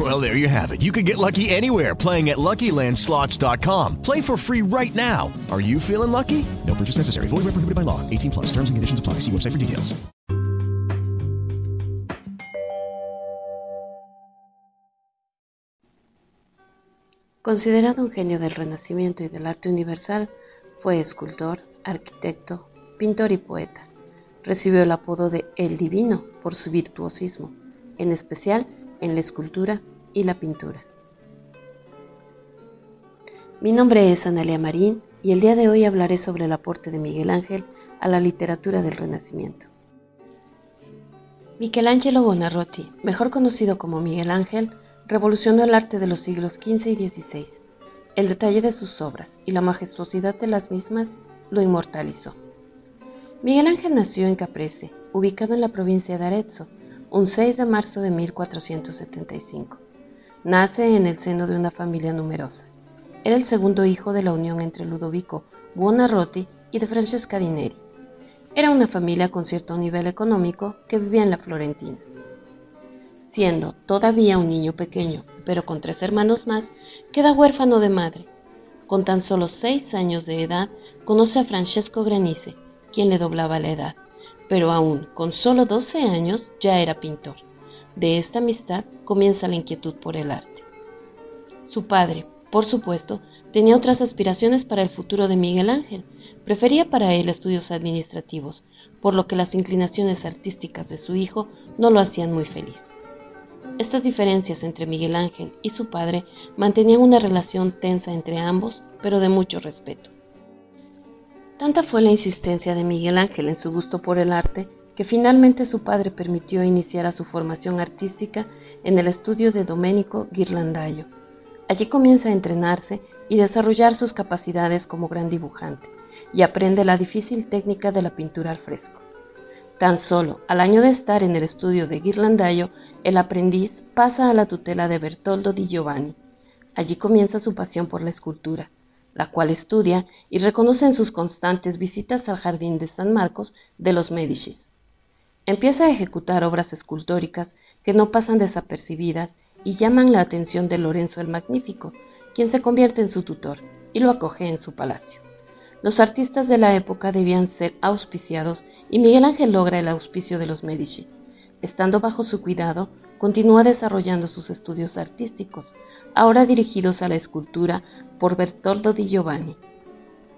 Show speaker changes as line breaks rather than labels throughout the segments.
Well, there you have it. You can get lucky anywhere playing at LuckyLandSlots.com. Play for free right now. Are you feeling lucky? No purchase necessary. Void where prohibited by law. 18 plus. Terms and conditions apply.
Considerado un genio del Renacimiento y del arte universal, fue escultor, arquitecto, pintor y poeta. Recibió el apodo de El Divino por su virtuosismo, en especial en la escultura y la pintura. Mi nombre es Analia Marín y el día de hoy hablaré sobre el aporte de Miguel Ángel a la literatura del Renacimiento. Michelangelo Buonarroti, mejor conocido como Miguel Ángel, revolucionó el arte de los siglos XV y XVI. El detalle de sus obras y la majestuosidad de las mismas lo inmortalizó. Miguel Ángel nació en Caprese, ubicado en la provincia de Arezzo, un 6 de marzo de 1475. Nace en el seno de una familia numerosa. Era el segundo hijo de la unión entre Ludovico Buonarroti y de Francesca di Neri. Era una familia con cierto nivel económico que vivía en la Florentina. Siendo todavía un niño pequeño, pero con tres hermanos más, queda huérfano de madre. Con tan solo seis años de edad, conoce a Francesco Granice, quien le doblaba la edad, pero aún con solo 12 años ya era pintor. De esta amistad comienza la inquietud por el arte. Su padre, por supuesto, tenía otras aspiraciones para el futuro de Miguel Ángel. Prefería para él estudios administrativos, por lo que las inclinaciones artísticas de su hijo no lo hacían muy feliz. Estas diferencias entre Miguel Ángel y su padre mantenían una relación tensa entre ambos, pero de mucho respeto. Tanta fue la insistencia de Miguel Ángel en su gusto por el arte que finalmente su padre permitió iniciar su formación artística en el estudio de Domenico Ghirlandaio. Allí comienza a entrenarse y desarrollar sus capacidades como gran dibujante, y aprende la difícil técnica de la pintura al fresco. Tan solo al año de estar en el estudio de Ghirlandaio, el aprendiz pasa a la tutela de Bertoldo di Giovanni. Allí comienza su pasión por la escultura, la cual estudia y reconoce en sus constantes visitas al jardín de San Marcos de los Médicis. Empieza a ejecutar obras escultóricas que no pasan desapercibidas y llaman la atención de Lorenzo el Magnífico, quien se convierte en su tutor y lo acoge en su palacio. Los artistas de la época debían ser auspiciados y Miguel Ángel logra el auspicio de los Medici. Estando bajo su cuidado, continúa desarrollando sus estudios artísticos, ahora dirigidos a la escultura por Bertoldo di Giovanni.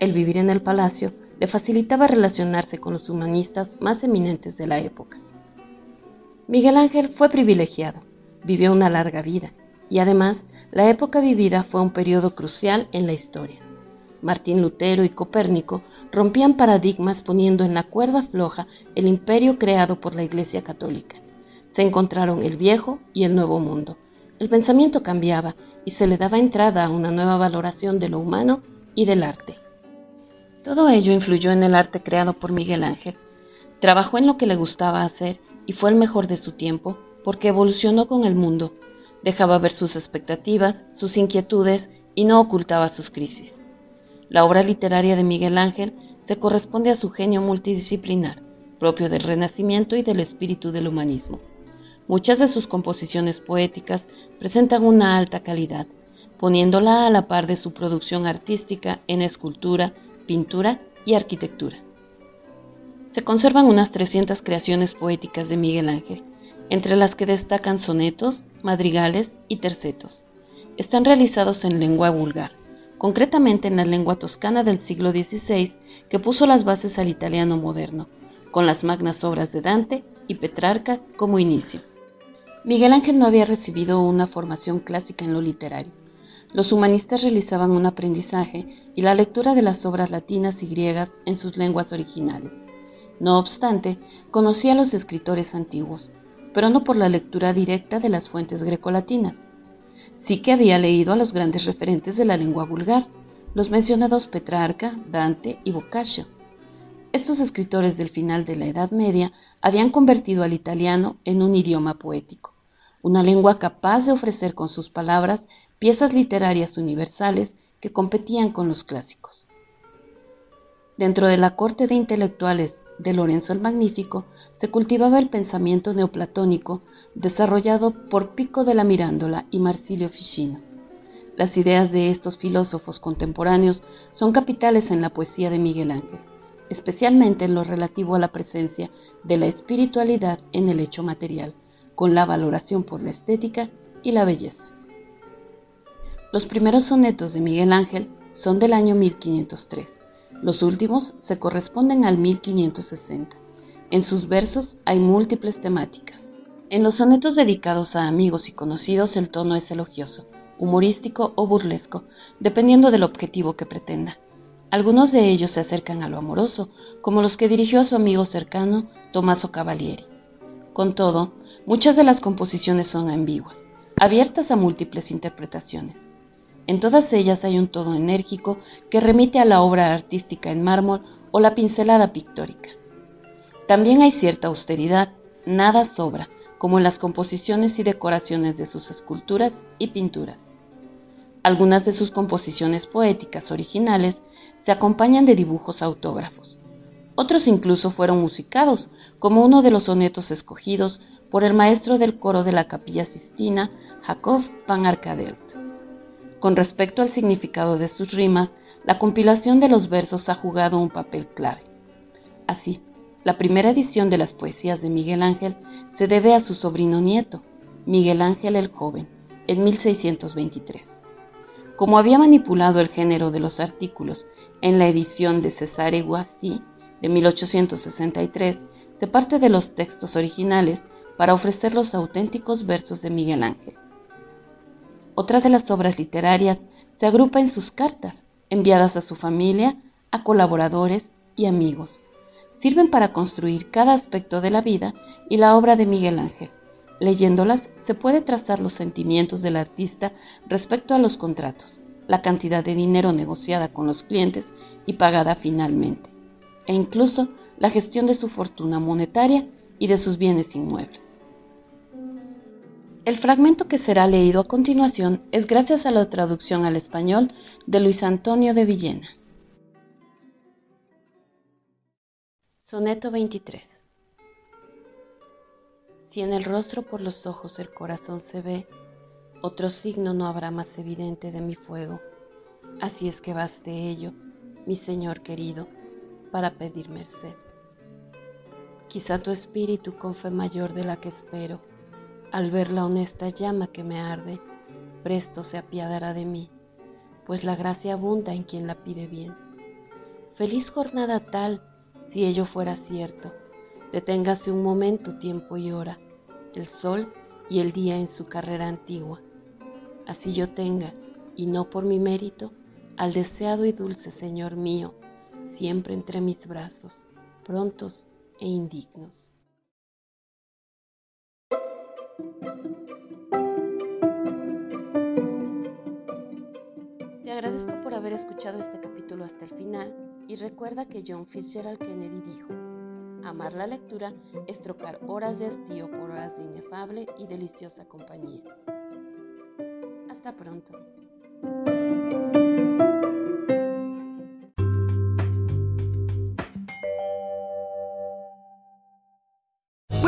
El vivir en el palacio le facilitaba relacionarse con los humanistas más eminentes de la época. Miguel Ángel fue privilegiado, vivió una larga vida y además la época vivida fue un periodo crucial en la historia. Martín Lutero y Copérnico rompían paradigmas poniendo en la cuerda floja el imperio creado por la Iglesia Católica. Se encontraron el viejo y el nuevo mundo. El pensamiento cambiaba y se le daba entrada a una nueva valoración de lo humano y del arte. Todo ello influyó en el arte creado por Miguel Ángel. Trabajó en lo que le gustaba hacer y fue el mejor de su tiempo porque evolucionó con el mundo, dejaba ver sus expectativas, sus inquietudes y no ocultaba sus crisis. La obra literaria de Miguel Ángel se corresponde a su genio multidisciplinar, propio del Renacimiento y del espíritu del humanismo. Muchas de sus composiciones poéticas presentan una alta calidad, poniéndola a la par de su producción artística en escultura, pintura y arquitectura. Se conservan unas 300 creaciones poéticas de Miguel Ángel, entre las que destacan sonetos, madrigales y tercetos. Están realizados en lengua vulgar, concretamente en la lengua toscana del siglo XVI, que puso las bases al italiano moderno, con las magnas obras de Dante y Petrarca como inicio. Miguel Ángel no había recibido una formación clásica en lo literario. Los humanistas realizaban un aprendizaje y la lectura de las obras latinas y griegas en sus lenguas originales. No obstante, conocía a los escritores antiguos, pero no por la lectura directa de las fuentes grecolatinas, Sí que había leído a los grandes referentes de la lengua vulgar, los mencionados Petrarca, Dante y Boccaccio. estos escritores del final de la Edad Media habían convertido al italiano en un idioma poético, una lengua capaz de ofrecer con sus palabras piezas literarias universales que competían con los clásicos. Dentro de la corte de intelectuales de Lorenzo el Magnífico se cultivaba el pensamiento neoplatónico desarrollado por Pico de la Mirándola y Marsilio Ficino. Las ideas de estos filósofos contemporáneos son capitales en la poesía de Miguel Ángel, especialmente en lo relativo a la presencia de la espiritualidad en el hecho material, con la valoración por la estética y la belleza. Los primeros sonetos de Miguel Ángel son del año 1503. Los últimos se corresponden al 1560. En sus versos hay múltiples temáticas. En los sonetos dedicados a amigos y conocidos el tono es elogioso, humorístico o burlesco, dependiendo del objetivo que pretenda. Algunos de ellos se acercan a lo amoroso, como los que dirigió a su amigo cercano Tommaso Cavalieri. Con todo, muchas de las composiciones son ambiguas, abiertas a múltiples interpretaciones. En todas ellas hay un tono enérgico que remite a la obra artística en mármol o la pincelada pictórica. También hay cierta austeridad, nada sobra, como en las composiciones y decoraciones de sus esculturas y pinturas. Algunas de sus composiciones poéticas originales se acompañan de dibujos autógrafos. Otros incluso fueron musicados, como uno de los sonetos escogidos por el maestro del coro de la capilla sistina, Jacob van. Con respecto al significado de sus rimas, la compilación de los versos ha jugado un papel clave. Así, la primera edición de las poesías de Miguel Ángel se debe a su sobrino nieto, Miguel Ángel el Joven, en 1623. Como había manipulado el género de los artículos en la edición de Cesare Guasti de 1863, se parte de los textos originales para ofrecer los auténticos versos de Miguel Ángel. Otra de las obras literarias se agrupa en sus cartas, enviadas a su familia, a colaboradores y amigos. Sirven para construir cada aspecto de la vida y la obra de Miguel Ángel. Leyéndolas se puede trazar los sentimientos del artista respecto a los contratos, la cantidad de dinero negociada con los clientes y pagada finalmente, e incluso la gestión de su fortuna monetaria y de sus bienes inmuebles. El fragmento que será leído a continuación es gracias a la traducción al español de Luis Antonio de Villena. Soneto 23 Si en el rostro por los ojos el corazón se ve, otro signo no habrá más evidente de mi fuego. Así es que baste ello, mi Señor querido, para pedir merced. Quizá tu espíritu con fe mayor de la que espero, al ver la honesta llama que me arde, presto se apiadará de mí, pues la gracia abunda en quien la pide bien. Feliz jornada tal, si ello fuera cierto, deténgase un momento, tiempo y hora, el sol y el día en su carrera antigua. Así yo tenga, y no por mi mérito, al deseado y dulce Señor mío, siempre entre mis brazos, prontos e indignos. Te agradezco por haber escuchado este capítulo hasta el final y recuerda que John Fitzgerald Kennedy dijo, amar la lectura es trocar horas de hastío por horas de inefable y deliciosa compañía. Hasta pronto.